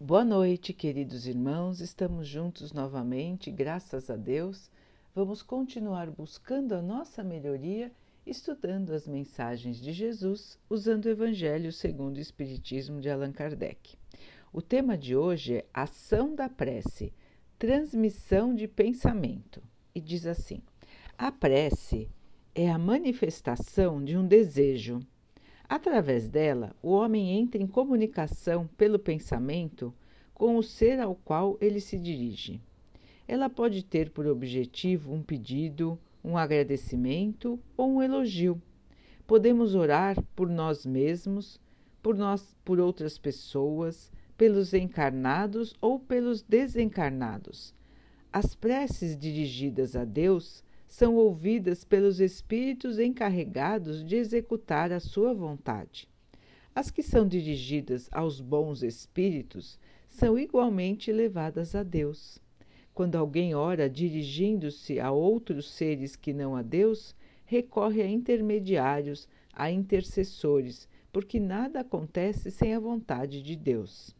Boa noite, queridos irmãos. Estamos juntos novamente, graças a Deus. Vamos continuar buscando a nossa melhoria, estudando as mensagens de Jesus, usando o Evangelho segundo o Espiritismo de Allan Kardec. O tema de hoje é Ação da Prece, Transmissão de Pensamento. E diz assim: A prece é a manifestação de um desejo Através dela, o homem entra em comunicação pelo pensamento com o ser ao qual ele se dirige. Ela pode ter por objetivo um pedido, um agradecimento ou um elogio. Podemos orar por nós mesmos, por nós, por outras pessoas, pelos encarnados ou pelos desencarnados. As preces dirigidas a Deus são ouvidas pelos espíritos encarregados de executar a sua vontade. As que são dirigidas aos bons espíritos são igualmente levadas a Deus. Quando alguém ora dirigindo-se a outros seres que não a Deus, recorre a intermediários, a intercessores, porque nada acontece sem a vontade de Deus.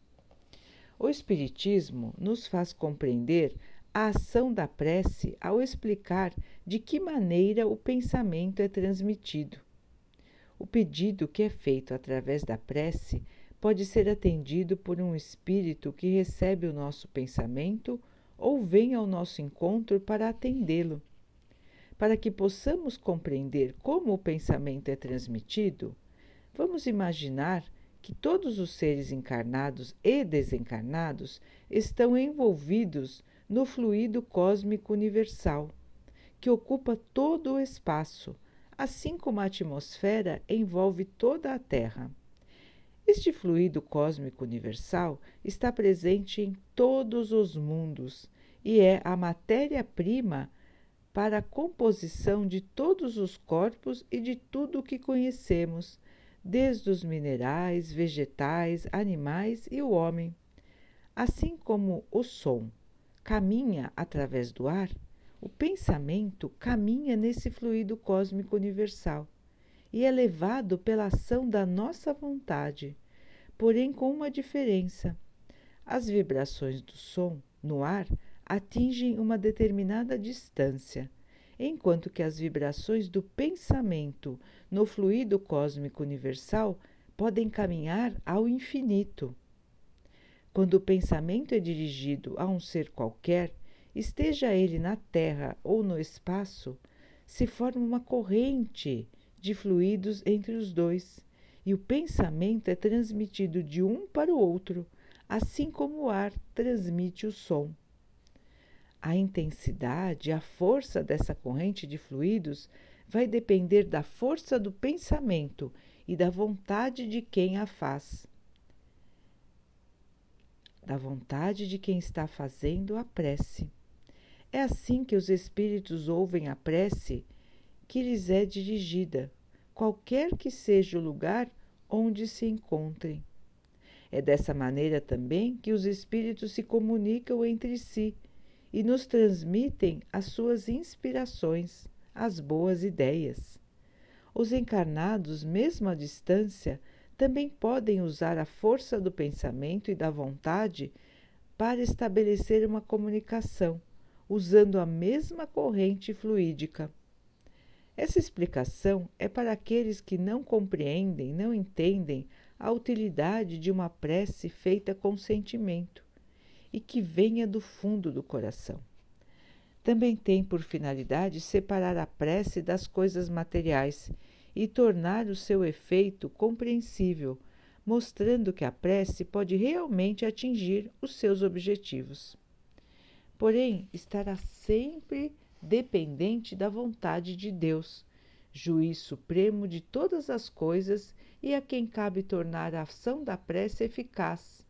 O Espiritismo nos faz compreender a ação da prece ao explicar de que maneira o pensamento é transmitido. O pedido que é feito através da prece pode ser atendido por um espírito que recebe o nosso pensamento ou vem ao nosso encontro para atendê-lo. Para que possamos compreender como o pensamento é transmitido, vamos imaginar que todos os seres encarnados e desencarnados estão envolvidos no fluido cósmico universal, que ocupa todo o espaço, assim como a atmosfera envolve toda a Terra. Este fluido cósmico universal está presente em todos os mundos e é a matéria-prima para a composição de todos os corpos e de tudo o que conhecemos, desde os minerais, vegetais, animais e o homem. Assim como o som caminha através do ar, o pensamento caminha nesse fluido cósmico universal e é levado pela ação da nossa vontade, porém com uma diferença. As vibrações do som no ar atingem uma determinada distância, enquanto que as vibrações do pensamento no fluido cósmico universal podem caminhar ao infinito. Quando o pensamento é dirigido a um ser qualquer, esteja ele na Terra ou no espaço, se forma uma corrente de fluidos entre os dois, e o pensamento é transmitido de um para o outro, assim como o ar transmite o som. A intensidade, a força dessa corrente de fluidos vai depender da força do pensamento e da vontade de quem a faz da vontade de quem está fazendo a prece. É assim que os espíritos ouvem a prece que lhes é dirigida, qualquer que seja o lugar onde se encontrem. É dessa maneira também que os espíritos se comunicam entre si e nos transmitem as suas inspirações, as boas ideias. Os encarnados, mesmo à distância, também podem usar a força do pensamento e da vontade para estabelecer uma comunicação, usando a mesma corrente fluídica. Essa explicação é para aqueles que não compreendem, não entendem a utilidade de uma prece feita com sentimento e que venha do fundo do coração. Também tem por finalidade separar a prece das coisas materiais e tornar o seu efeito compreensível, mostrando que a prece pode realmente atingir os seus objetivos. Porém, estará sempre dependente da vontade de Deus, juiz supremo de todas as coisas e a quem cabe tornar a ação da prece eficaz.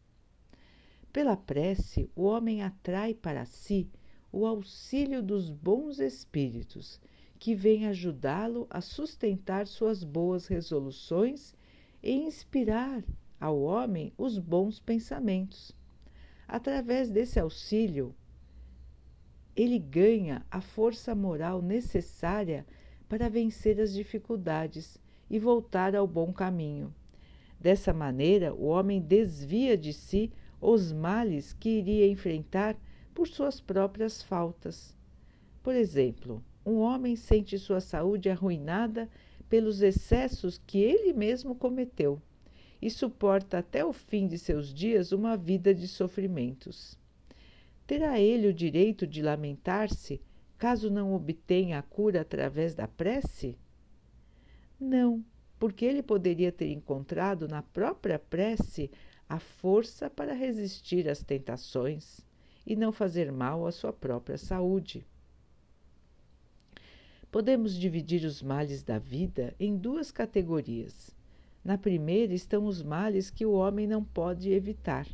Pela prece, o homem atrai para si o auxílio dos bons espíritos que vem ajudá-lo a sustentar suas boas resoluções e inspirar ao homem os bons pensamentos. Através desse auxílio, ele ganha a força moral necessária para vencer as dificuldades e voltar ao bom caminho. Dessa maneira, o homem desvia de si os males que iria enfrentar por suas próprias faltas. Por exemplo, um homem sente sua saúde arruinada pelos excessos que ele mesmo cometeu e suporta até o fim de seus dias uma vida de sofrimentos. Terá ele o direito de lamentar-se caso não obtenha a cura através da prece? Não, porque ele poderia ter encontrado na própria prece a força para resistir às tentações e não fazer mal à sua própria saúde. Podemos dividir os males da vida em duas categorias. Na primeira estão os males que o homem não pode evitar.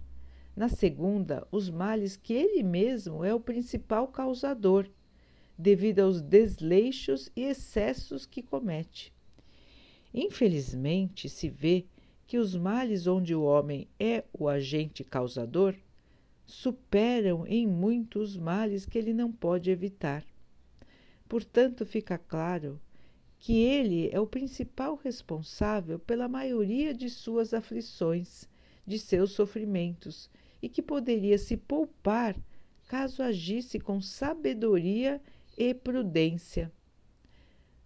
Na segunda, os males que ele mesmo é o principal causador, devido aos desleixos e excessos que comete. Infelizmente, se vê que os males onde o homem é o agente causador superam em muito os males que ele não pode evitar. Portanto, fica claro que ele é o principal responsável pela maioria de suas aflições, de seus sofrimentos, e que poderia se poupar caso agisse com sabedoria e prudência.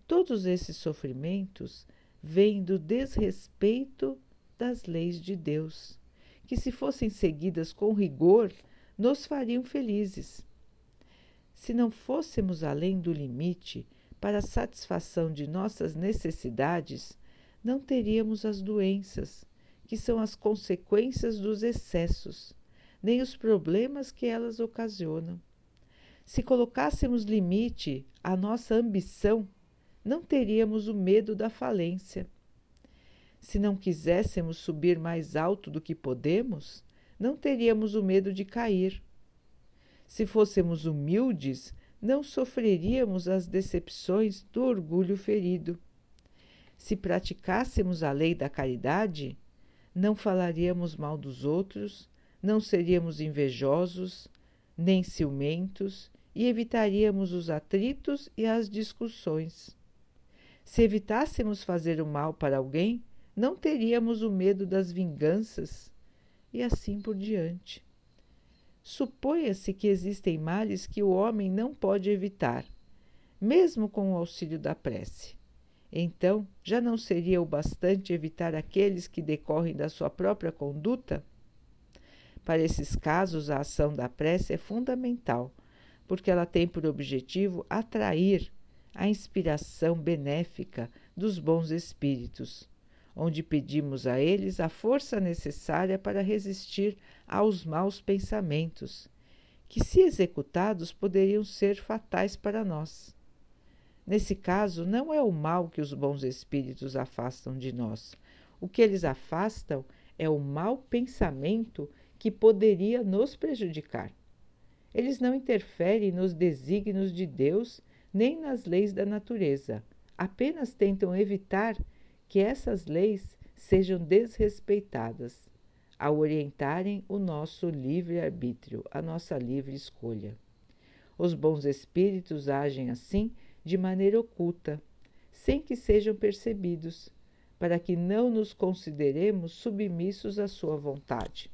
Todos esses sofrimentos vêm do desrespeito das leis de Deus, que, se fossem seguidas com rigor, nos fariam felizes. Se não fôssemos além do limite para a satisfação de nossas necessidades, não teríamos as doenças, que são as consequências dos excessos, nem os problemas que elas ocasionam. Se colocássemos limite à nossa ambição, não teríamos o medo da falência. Se não quiséssemos subir mais alto do que podemos, não teríamos o medo de cair. Se fôssemos humildes, não sofreríamos as decepções do orgulho ferido. Se praticássemos a lei da caridade, não falaríamos mal dos outros, não seríamos invejosos, nem ciumentos e evitaríamos os atritos e as discussões. Se evitássemos fazer o mal para alguém, não teríamos o medo das vinganças e assim por diante. Suponha-se que existem males que o homem não pode evitar, mesmo com o auxílio da prece. Então, já não seria o bastante evitar aqueles que decorrem da sua própria conduta? Para esses casos, a ação da prece é fundamental, porque ela tem por objetivo atrair a inspiração benéfica dos bons espíritos onde pedimos a eles a força necessária para resistir aos maus pensamentos, que, se executados, poderiam ser fatais para nós. Nesse caso, não é o mal que os bons espíritos afastam de nós. O que eles afastam é o mau pensamento que poderia nos prejudicar. Eles não interferem nos desígnios de Deus nem nas leis da natureza, apenas tentam evitar que essas leis sejam desrespeitadas ao orientarem o nosso livre-arbítrio, a nossa livre escolha. Os bons espíritos agem assim de maneira oculta, sem que sejam percebidos, para que não nos consideremos submissos à sua vontade.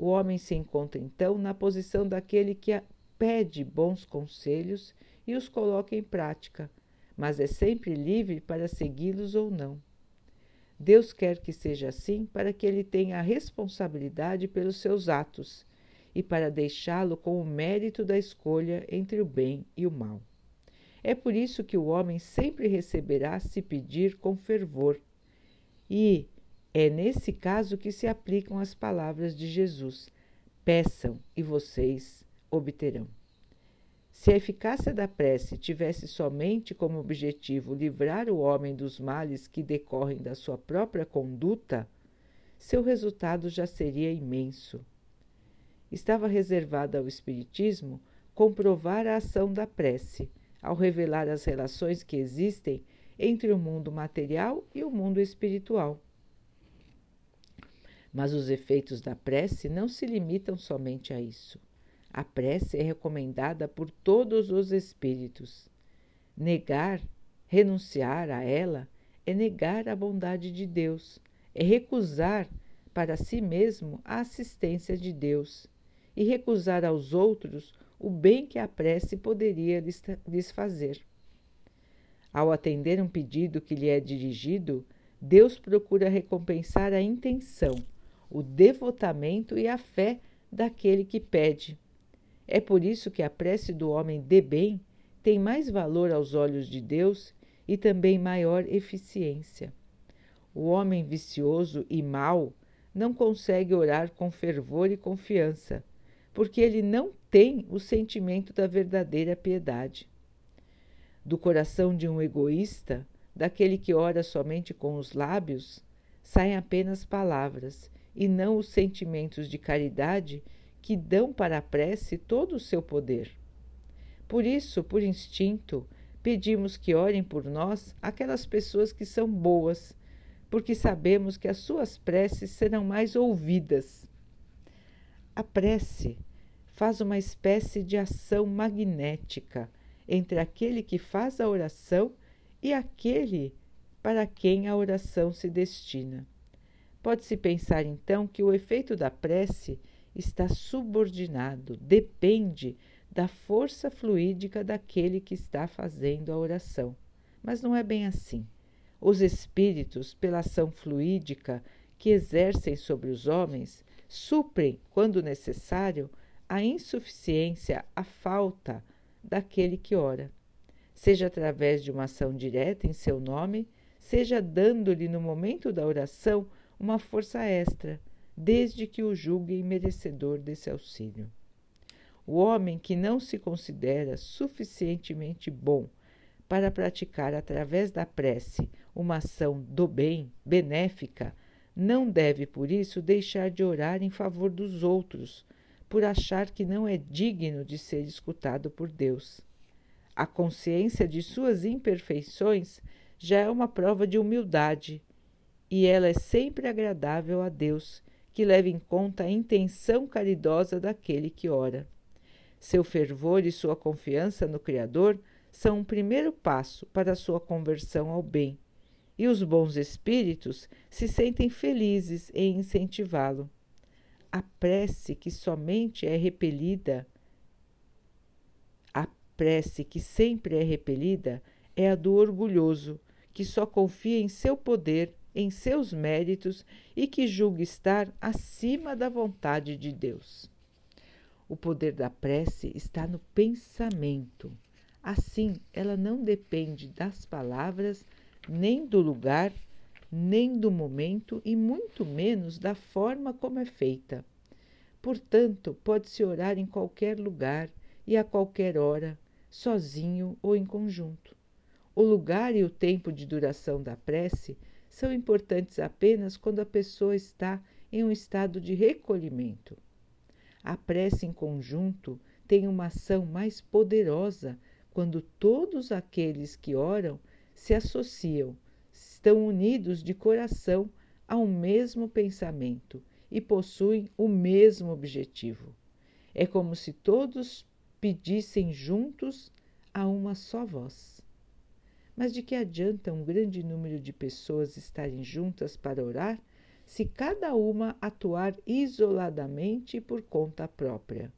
O homem se encontra então na posição daquele que pede bons conselhos e os coloca em prática, mas é sempre livre para segui-los ou não. Deus quer que seja assim para que ele tenha a responsabilidade pelos seus atos e para deixá-lo com o mérito da escolha entre o bem e o mal. É por isso que o homem sempre receberá se pedir com fervor. E é nesse caso que se aplicam as palavras de Jesus: peçam e vocês obterão. Se a eficácia da prece tivesse somente como objetivo livrar o homem dos males que decorrem da sua própria conduta, seu resultado já seria imenso. Estava reservado ao Espiritismo comprovar a ação da prece, ao revelar as relações que existem entre o mundo material e o mundo espiritual. Mas os efeitos da prece não se limitam somente a isso. A prece é recomendada por todos os espíritos. Negar, renunciar a ela, é negar a bondade de Deus, é recusar para si mesmo a assistência de Deus e recusar aos outros o bem que a prece poderia lhes fazer. Ao atender um pedido que lhe é dirigido, Deus procura recompensar a intenção, o devotamento e a fé daquele que pede. É por isso que a prece do homem de bem tem mais valor aos olhos de Deus e também maior eficiência. O homem vicioso e mau não consegue orar com fervor e confiança, porque ele não tem o sentimento da verdadeira piedade. Do coração de um egoísta, daquele que ora somente com os lábios, saem apenas palavras e não os sentimentos de caridade que dão para a prece todo o seu poder. Por isso, por instinto, pedimos que orem por nós aquelas pessoas que são boas, porque sabemos que as suas preces serão mais ouvidas. A prece faz uma espécie de ação magnética entre aquele que faz a oração e aquele para quem a oração se destina. Pode-se pensar então que o efeito da prece está subordinado, depende da força fluídica daquele que está fazendo a oração. Mas não é bem assim. Os espíritos, pela ação fluídica que exercem sobre os homens, suprem, quando necessário, a insuficiência, a falta daquele que ora, seja através de uma ação direta em seu nome, seja dando-lhe no momento da oração uma força extra, desde que o julguem merecedor desse auxílio. O homem que não se considera suficientemente bom para praticar através da prece uma ação do bem, benéfica, não deve por isso deixar de orar em favor dos outros, por achar que não é digno de ser escutado por Deus. A consciência de suas imperfeições já é uma prova de humildade, e ela é sempre agradável a Deus, que leva em conta a intenção caridosa daquele que ora. Seu fervor e sua confiança no Criador são um primeiro passo para a sua conversão ao bem, e os bons espíritos se sentem felizes em incentivá-lo. A prece que somente é repelida, a prece que sempre é repelida, é a do orgulhoso, que só confia em seu poder, em seus méritos e que julga estar acima da vontade de Deus. O poder da prece está no pensamento. Assim, ela não depende das palavras, nem do lugar, nem do momento e muito menos da forma como é feita. Portanto, pode-se orar em qualquer lugar e a qualquer hora, sozinho ou em conjunto. O lugar e o tempo de duração da prece são importantes apenas quando a pessoa está em um estado de recolhimento. A prece em conjunto tem uma ação mais poderosa quando todos aqueles que oram se associam, estão unidos de coração a um mesmo pensamento e possuem o mesmo objetivo. É como se todos pedissem juntos a uma só voz. Mas de que adianta um grande número de pessoas estarem juntas para orar se cada uma atuar isoladamente por conta própria.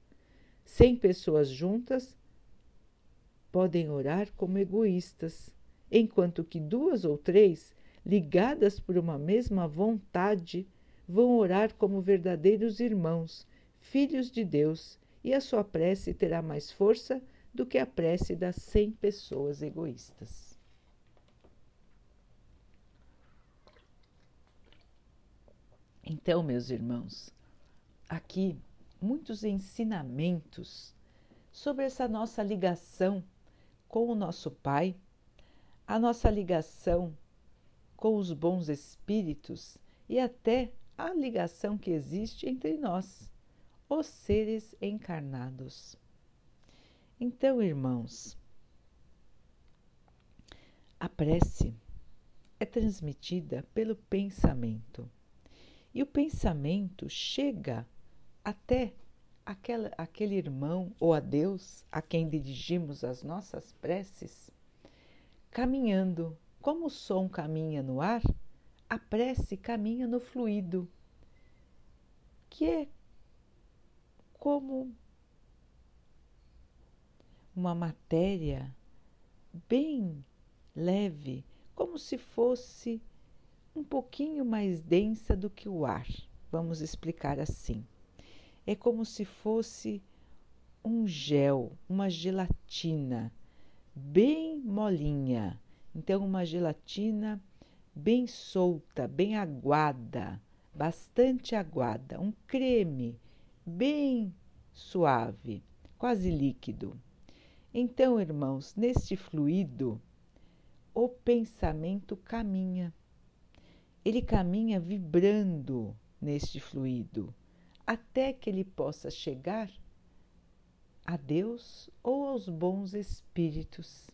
Cem pessoas juntas podem orar como egoístas, enquanto que duas ou três, ligadas por uma mesma vontade, vão orar como verdadeiros irmãos, filhos de Deus, e a sua prece terá mais força do que a prece das cem pessoas egoístas. Então, meus irmãos, aqui muitos ensinamentos sobre essa nossa ligação com o nosso Pai, a nossa ligação com os bons espíritos e até a ligação que existe entre nós, os seres encarnados. Então, irmãos, a prece é transmitida pelo pensamento. E o pensamento chega até aquela, aquele irmão ou a Deus a quem dirigimos as nossas preces, caminhando. Como o som caminha no ar, a prece caminha no fluido. que é como uma matéria bem leve, como se fosse um pouquinho mais densa do que o ar. Vamos explicar assim. É como se fosse um gel, uma gelatina bem molinha. Então, uma gelatina bem solta, bem aguada, bastante aguada, um creme bem suave, quase líquido. Então, irmãos, neste fluido, o pensamento caminha. Ele caminha vibrando neste fluido, até que ele possa chegar a Deus ou aos bons espíritos.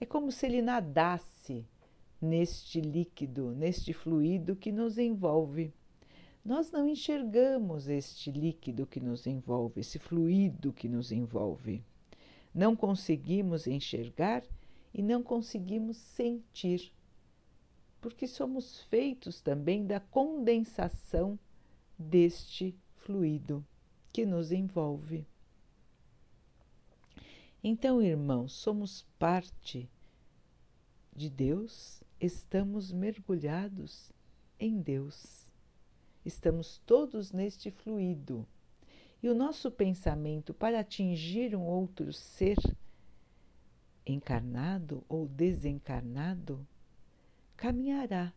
É como se ele nadasse neste líquido, neste fluido que nos envolve. Nós não enxergamos este líquido que nos envolve, esse fluido que nos envolve. Não conseguimos enxergar e não conseguimos sentir, porque somos feitos também da condensação deste fluido que nos envolve. Então, irmãos, somos parte de Deus, estamos mergulhados em Deus. Estamos todos neste fluido. E o nosso pensamento para atingir um outro ser, encarnado ou desencarnado, caminhará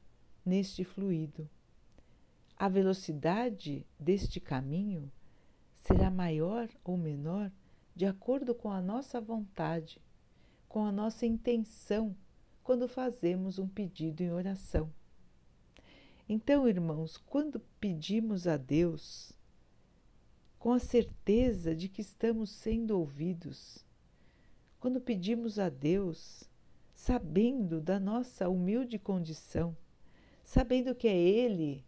neste fluido. A velocidade deste caminho será maior ou menor de acordo com a nossa vontade, com a nossa intenção quando fazemos um pedido em oração. Então, irmãos, quando pedimos a Deus, com a certeza de que estamos sendo ouvidos, quando pedimos a Deus, sabendo da nossa humilde condição, sabendo que é Ele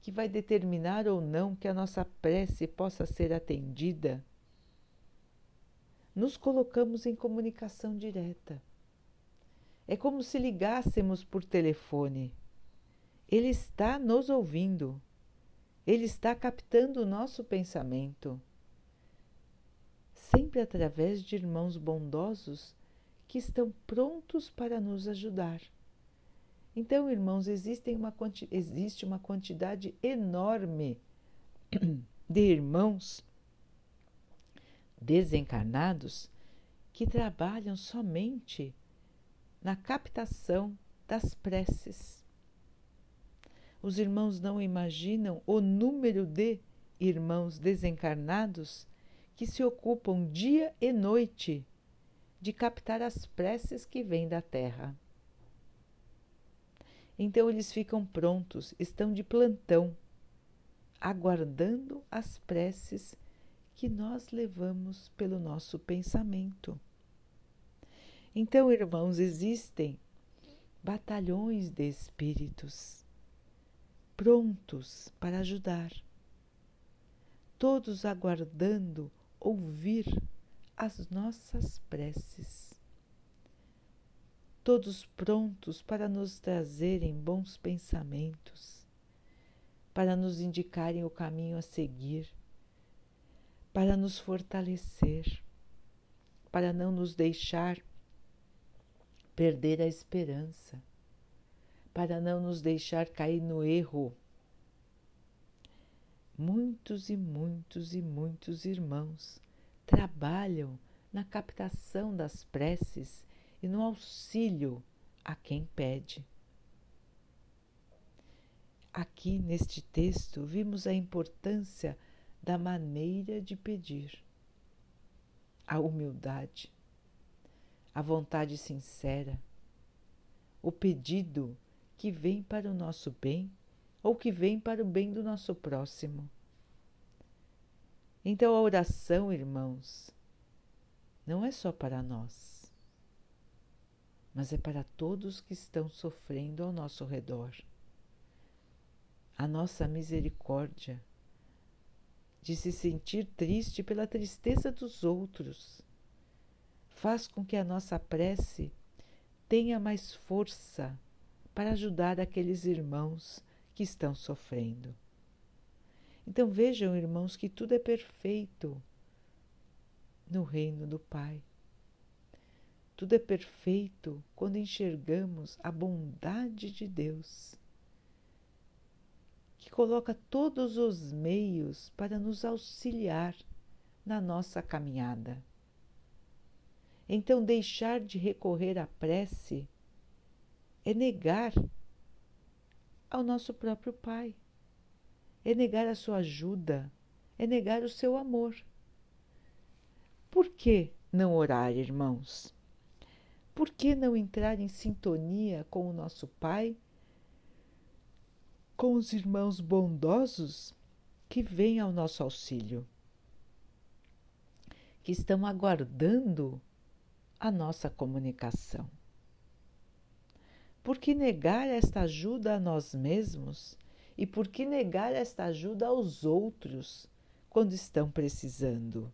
que vai determinar ou não que a nossa prece possa ser atendida, nos colocamos em comunicação direta. É como se ligássemos por telefone. Ele está nos ouvindo. Ele está captando o nosso pensamento. Sempre através de irmãos bondosos que estão prontos para nos ajudar. Então, irmãos, existem uma, existe uma quantidade enorme de irmãos desencarnados que trabalham somente na captação das preces. Os irmãos não imaginam o número de irmãos desencarnados que se ocupam dia e noite de captar as preces que vêm da terra. Então eles ficam prontos, estão de plantão, aguardando as preces que nós levamos pelo nosso pensamento. Então, irmãos, existem batalhões de espíritos prontos para ajudar, todos aguardando ouvir as nossas preces, todos prontos para nos trazerem bons pensamentos, para nos indicarem o caminho a seguir para nos fortalecer, para não nos deixar perder a esperança, para não nos deixar cair no erro. Muitos e muitos e muitos irmãos trabalham na captação das preces e no auxílio a quem pede. Aqui neste texto vimos a importância da maneira de pedir, a humildade, a vontade sincera, o pedido que vem para o nosso bem ou que vem para o bem do nosso próximo. Então a oração, irmãos, não é só para nós, mas é para todos que estão sofrendo ao nosso redor. A nossa misericórdia de se sentir triste pela tristeza dos outros. Faz com que a nossa prece tenha mais força para ajudar aqueles irmãos que estão sofrendo. Então vejam, irmãos, que tudo é perfeito no reino do Pai. Tudo é perfeito quando enxergamos a bondade de Deus, que coloca todos os meios para nos auxiliar na nossa caminhada. Então, deixar de recorrer à prece é negar ao nosso próprio Pai, é negar a sua ajuda, é negar o seu amor. Por que não orar, irmãos? Por que não entrar em sintonia com o nosso Pai, com os irmãos bondosos que vêm ao nosso auxílio, que estão aguardando a nossa comunicação? Por que negar esta ajuda a nós mesmos e por que negar esta ajuda aos outros quando estão precisando?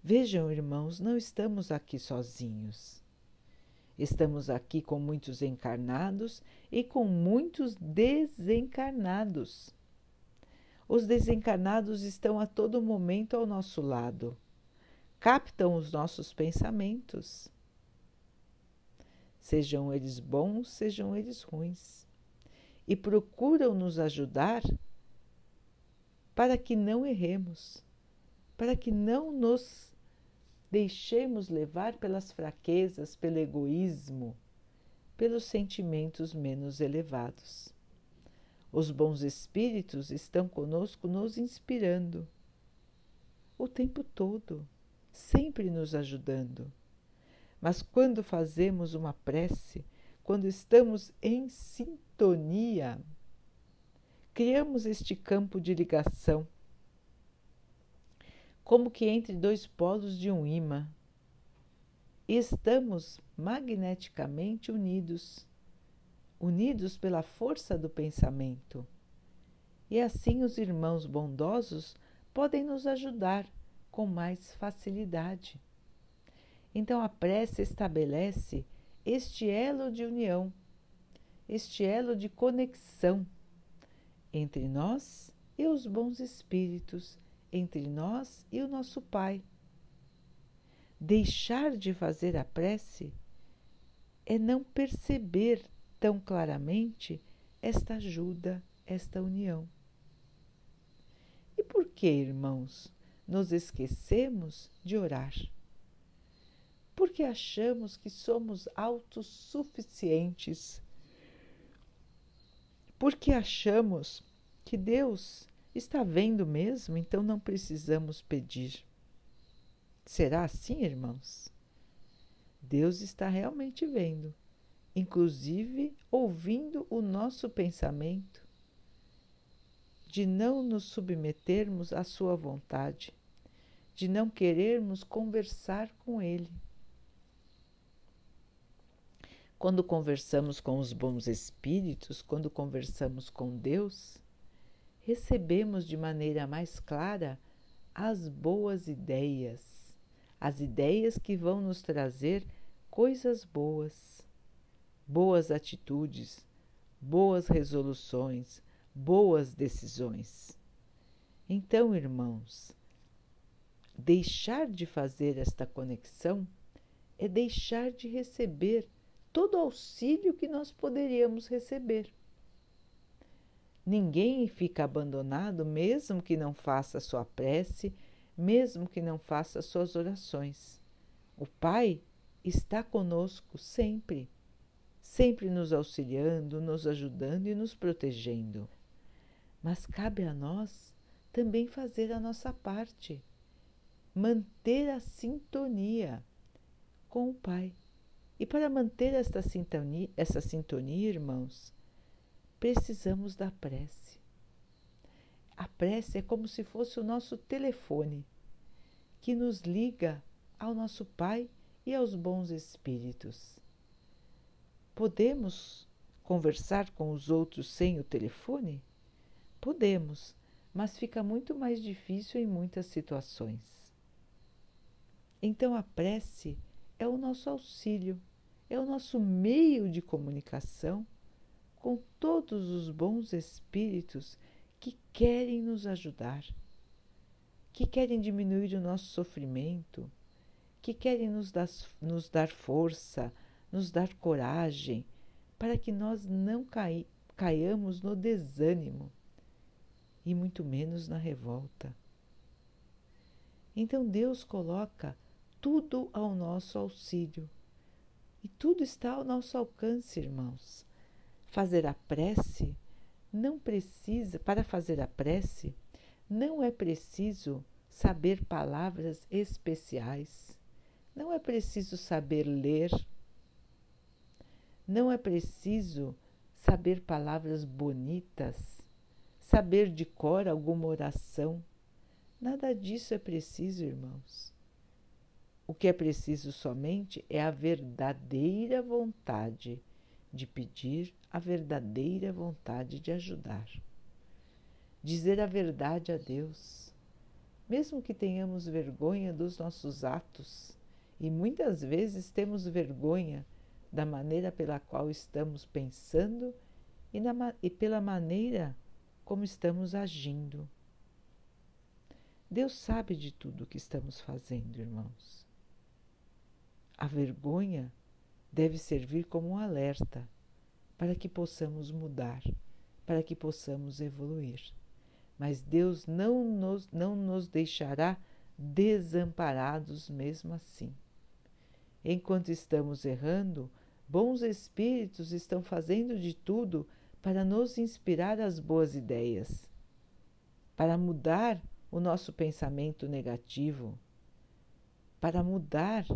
Vejam, irmãos, não estamos aqui sozinhos. Estamos aqui com muitos encarnados e com muitos desencarnados. Os desencarnados estão a todo momento ao nosso lado, captam os nossos pensamentos, sejam eles bons, sejam eles ruins, e procuram nos ajudar para que não erremos, para que não nos deixemos levar pelas fraquezas, pelo egoísmo, pelos sentimentos menos elevados. Os bons espíritos estão conosco nos inspirando o tempo todo, sempre nos ajudando. Mas quando fazemos uma prece, quando estamos em sintonia, criamos este campo de ligação como que entre dois polos de um imã. Estamos magneticamente unidos, unidos pela força do pensamento. E assim os irmãos bondosos podem nos ajudar com mais facilidade. Então a prece estabelece este elo de união, este elo de conexão entre nós e os bons espíritos entre nós e o nosso Pai. Deixar de fazer a prece é não perceber tão claramente esta ajuda, esta união. E por que, irmãos, nos esquecemos de orar? Porque achamos que somos autossuficientes. Porque achamos que Deus Está vendo mesmo, então não precisamos pedir. Será assim, irmãos? Deus está realmente vendo, inclusive ouvindo o nosso pensamento, de não nos submetermos à Sua vontade, de não querermos conversar com Ele. Quando conversamos com os bons espíritos, quando conversamos com Deus, recebemos de maneira mais clara as boas ideias, as ideias que vão nos trazer coisas boas, boas atitudes, boas resoluções, boas decisões. Então, irmãos, deixar de fazer esta conexão é deixar de receber todo o auxílio que nós poderíamos receber. Ninguém fica abandonado, mesmo que não faça sua prece, mesmo que não faça suas orações. O Pai está conosco sempre, sempre nos auxiliando, nos ajudando e nos protegendo. Mas cabe a nós também fazer a nossa parte, manter a sintonia com o Pai. E para manter esta sintonia, essa sintonia, irmãos, precisamos da prece. A prece é como se fosse o nosso telefone que nos liga ao nosso Pai e aos bons espíritos. Podemos conversar com os outros sem o telefone? Podemos, mas fica muito mais difícil em muitas situações. Então a prece é o nosso auxílio, é o nosso meio de comunicação com todos os bons espíritos que querem nos ajudar, que querem diminuir o nosso sofrimento, que querem nos dar, nos dar força, nos dar coragem, para que nós não cai, caiamos no desânimo e muito menos na revolta. Então Deus coloca tudo ao nosso auxílio. E tudo está ao nosso alcance, irmãos. Fazer a prece não precisa, para fazer a prece, não é preciso saber palavras especiais, não é preciso saber ler, não é preciso saber palavras bonitas, saber de cor alguma oração. Nada disso é preciso, irmãos. O que é preciso somente é a verdadeira vontade de pedir a verdadeira vontade de ajudar. Dizer a verdade a Deus, mesmo que tenhamos vergonha dos nossos atos, e muitas vezes temos vergonha da maneira pela qual estamos pensando e, na, e pela maneira como estamos agindo. Deus sabe de tudo o que estamos fazendo, irmãos. A vergonha deve servir como um alerta para que possamos mudar, para que possamos evoluir. Mas Deus não nos, não nos deixará desamparados mesmo assim. Enquanto estamos errando, bons espíritos estão fazendo de tudo para nos inspirar as boas ideias, para mudar o nosso pensamento negativo, para mudar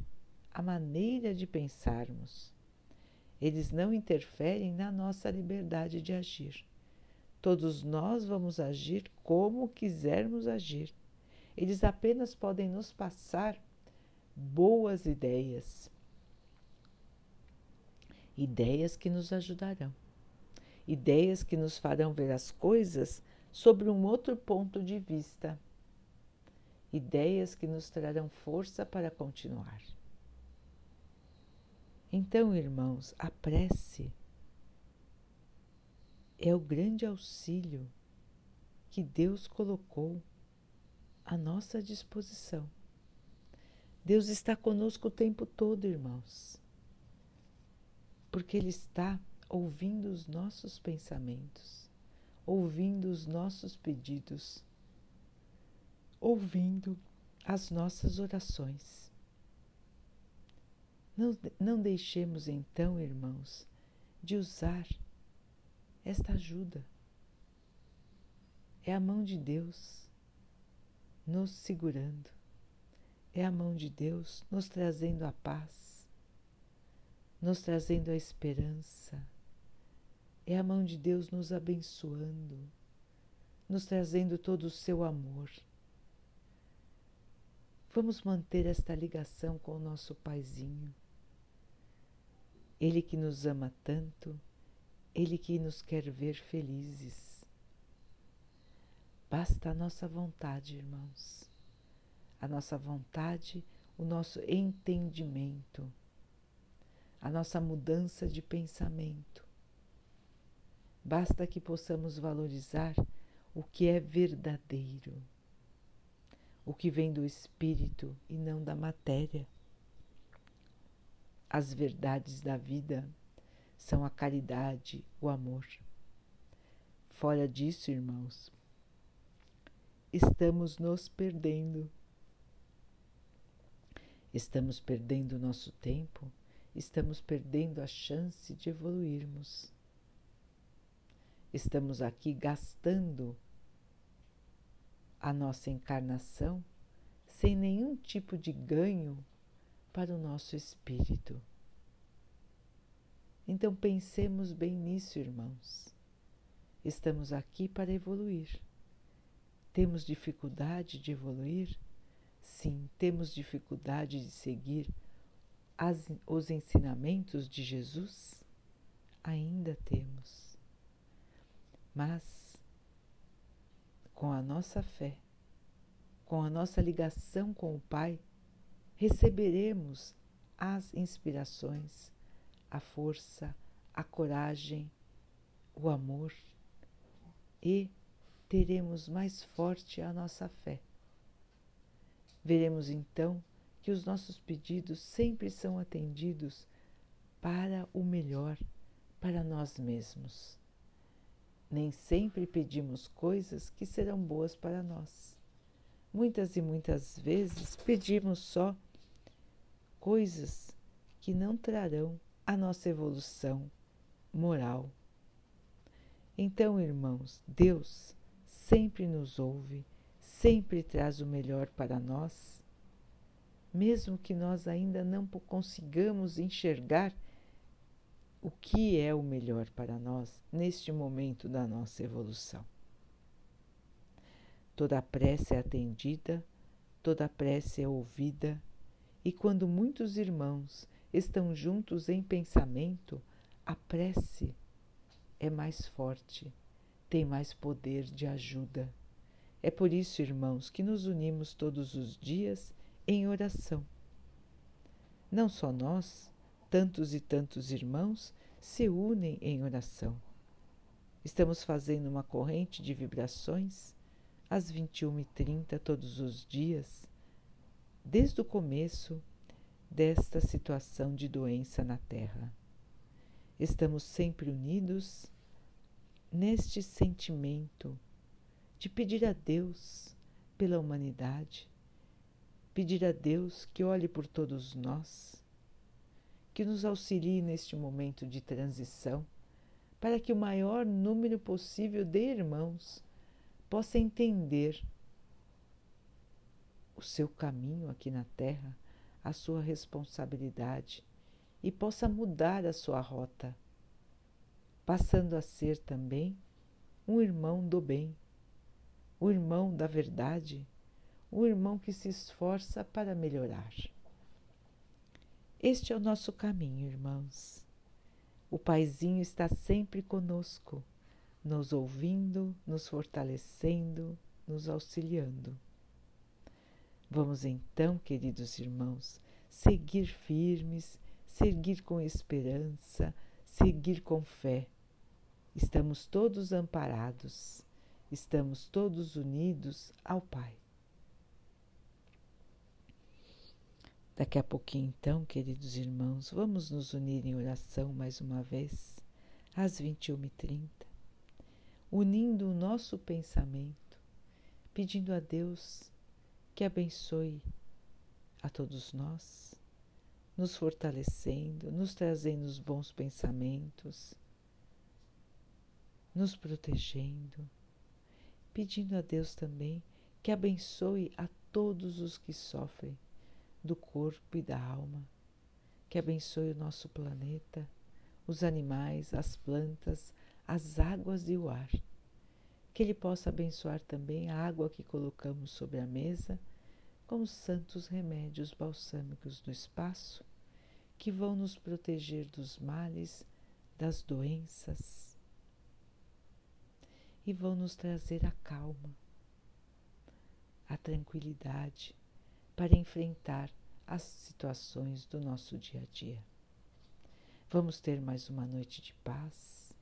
a maneira de pensarmos. Eles não interferem na nossa liberdade de agir. Todos nós vamos agir como quisermos agir. Eles apenas podem nos passar boas ideias. Ideias que nos ajudarão. Ideias que nos farão ver as coisas sobre um outro ponto de vista. Ideias que nos trarão força para continuar. Então, irmãos, a prece é o grande auxílio que Deus colocou à nossa disposição. Deus está conosco o tempo todo, irmãos, porque Ele está ouvindo os nossos pensamentos, ouvindo os nossos pedidos, ouvindo as nossas orações. Não, não deixemos então, irmãos, de usar esta ajuda. É a mão de Deus nos segurando, é a mão de Deus nos trazendo a paz, nos trazendo a esperança, é a mão de Deus nos abençoando, nos trazendo todo o seu amor. Vamos manter esta ligação com o nosso Paizinho ele que nos ama tanto, Ele que nos quer ver felizes. Basta a nossa vontade, irmãos, a nossa vontade, o nosso entendimento, a nossa mudança de pensamento. Basta que possamos valorizar o que é verdadeiro, o que vem do espírito e não da matéria as verdades da vida são a caridade, o amor. Fora disso, irmãos, estamos nos perdendo. Estamos perdendo nosso tempo, estamos perdendo a chance de evoluirmos. Estamos aqui gastando a nossa encarnação sem nenhum tipo de ganho para o nosso espírito. Então pensemos bem nisso, irmãos. Estamos aqui para evoluir. Temos dificuldade de evoluir? Sim, temos dificuldade de seguir as, os ensinamentos de Jesus? Ainda temos. Mas, com a nossa fé, com a nossa ligação com o Pai, receberemos as inspirações, a força, a coragem, o amor e teremos mais forte a nossa fé. Veremos então que os nossos pedidos sempre são atendidos para o melhor para nós mesmos. Nem sempre pedimos coisas que serão boas para nós. Muitas e muitas vezes pedimos só coisas que não trarão a nossa evolução moral. Então, irmãos, Deus sempre nos ouve, sempre traz o melhor para nós, mesmo que nós ainda não consigamos enxergar o que é o melhor para nós neste momento da nossa evolução. Toda prece é atendida, toda prece é ouvida, e quando muitos irmãos estão juntos em pensamento, a prece é mais forte, tem mais poder de ajuda. É por isso, irmãos, que nos unimos todos os dias em oração. Não só nós, tantos e tantos irmãos se unem em oração. Estamos fazendo uma corrente de vibrações às 21h30 todos os dias, desde o começo desta situação de doença na Terra. Estamos sempre unidos neste sentimento de pedir a Deus pela humanidade, pedir a Deus que olhe por todos nós, que nos auxilie neste momento de transição, para que o maior número possível de irmãos possa entender o seu caminho aqui na Terra a sua responsabilidade e possa mudar a sua rota, passando a ser também um irmão do bem, o irmão da verdade, o irmão que se esforça para melhorar. Este é o nosso caminho, irmãos. O Paizinho está sempre conosco, nos ouvindo, nos fortalecendo, nos auxiliando. Vamos então, queridos irmãos, seguir firmes, seguir com esperança, seguir com fé. Estamos todos amparados, estamos todos unidos ao Pai. Daqui a pouquinho, então, queridos irmãos, vamos nos unir em oração mais uma vez, às 21h30, unindo o nosso pensamento, pedindo a Deus que abençoe a todos nós, nos fortalecendo, nos trazendo os bons pensamentos, nos protegendo, pedindo a Deus também que abençoe a todos os que sofrem do corpo e da alma, que abençoe o nosso planeta, os animais, as plantas, as águas e o ar. Que Ele possa abençoar também a água que colocamos sobre a mesa, com os santos remédios balsâmicos do espaço, que vão nos proteger dos males, das doenças e vão nos trazer a calma, a tranquilidade para enfrentar as situações do nosso dia a dia. Vamos ter mais uma noite de paz,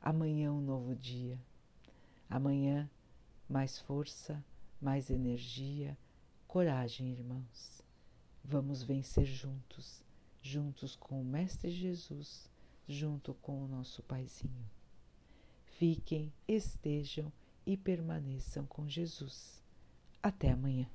amanhã um novo dia Amanhã, mais força, mais energia, coragem, irmãos. Vamos vencer juntos, juntos com o Mestre Jesus, junto com o nosso Paizinho. Fiquem, estejam e permaneçam com Jesus. Até amanhã.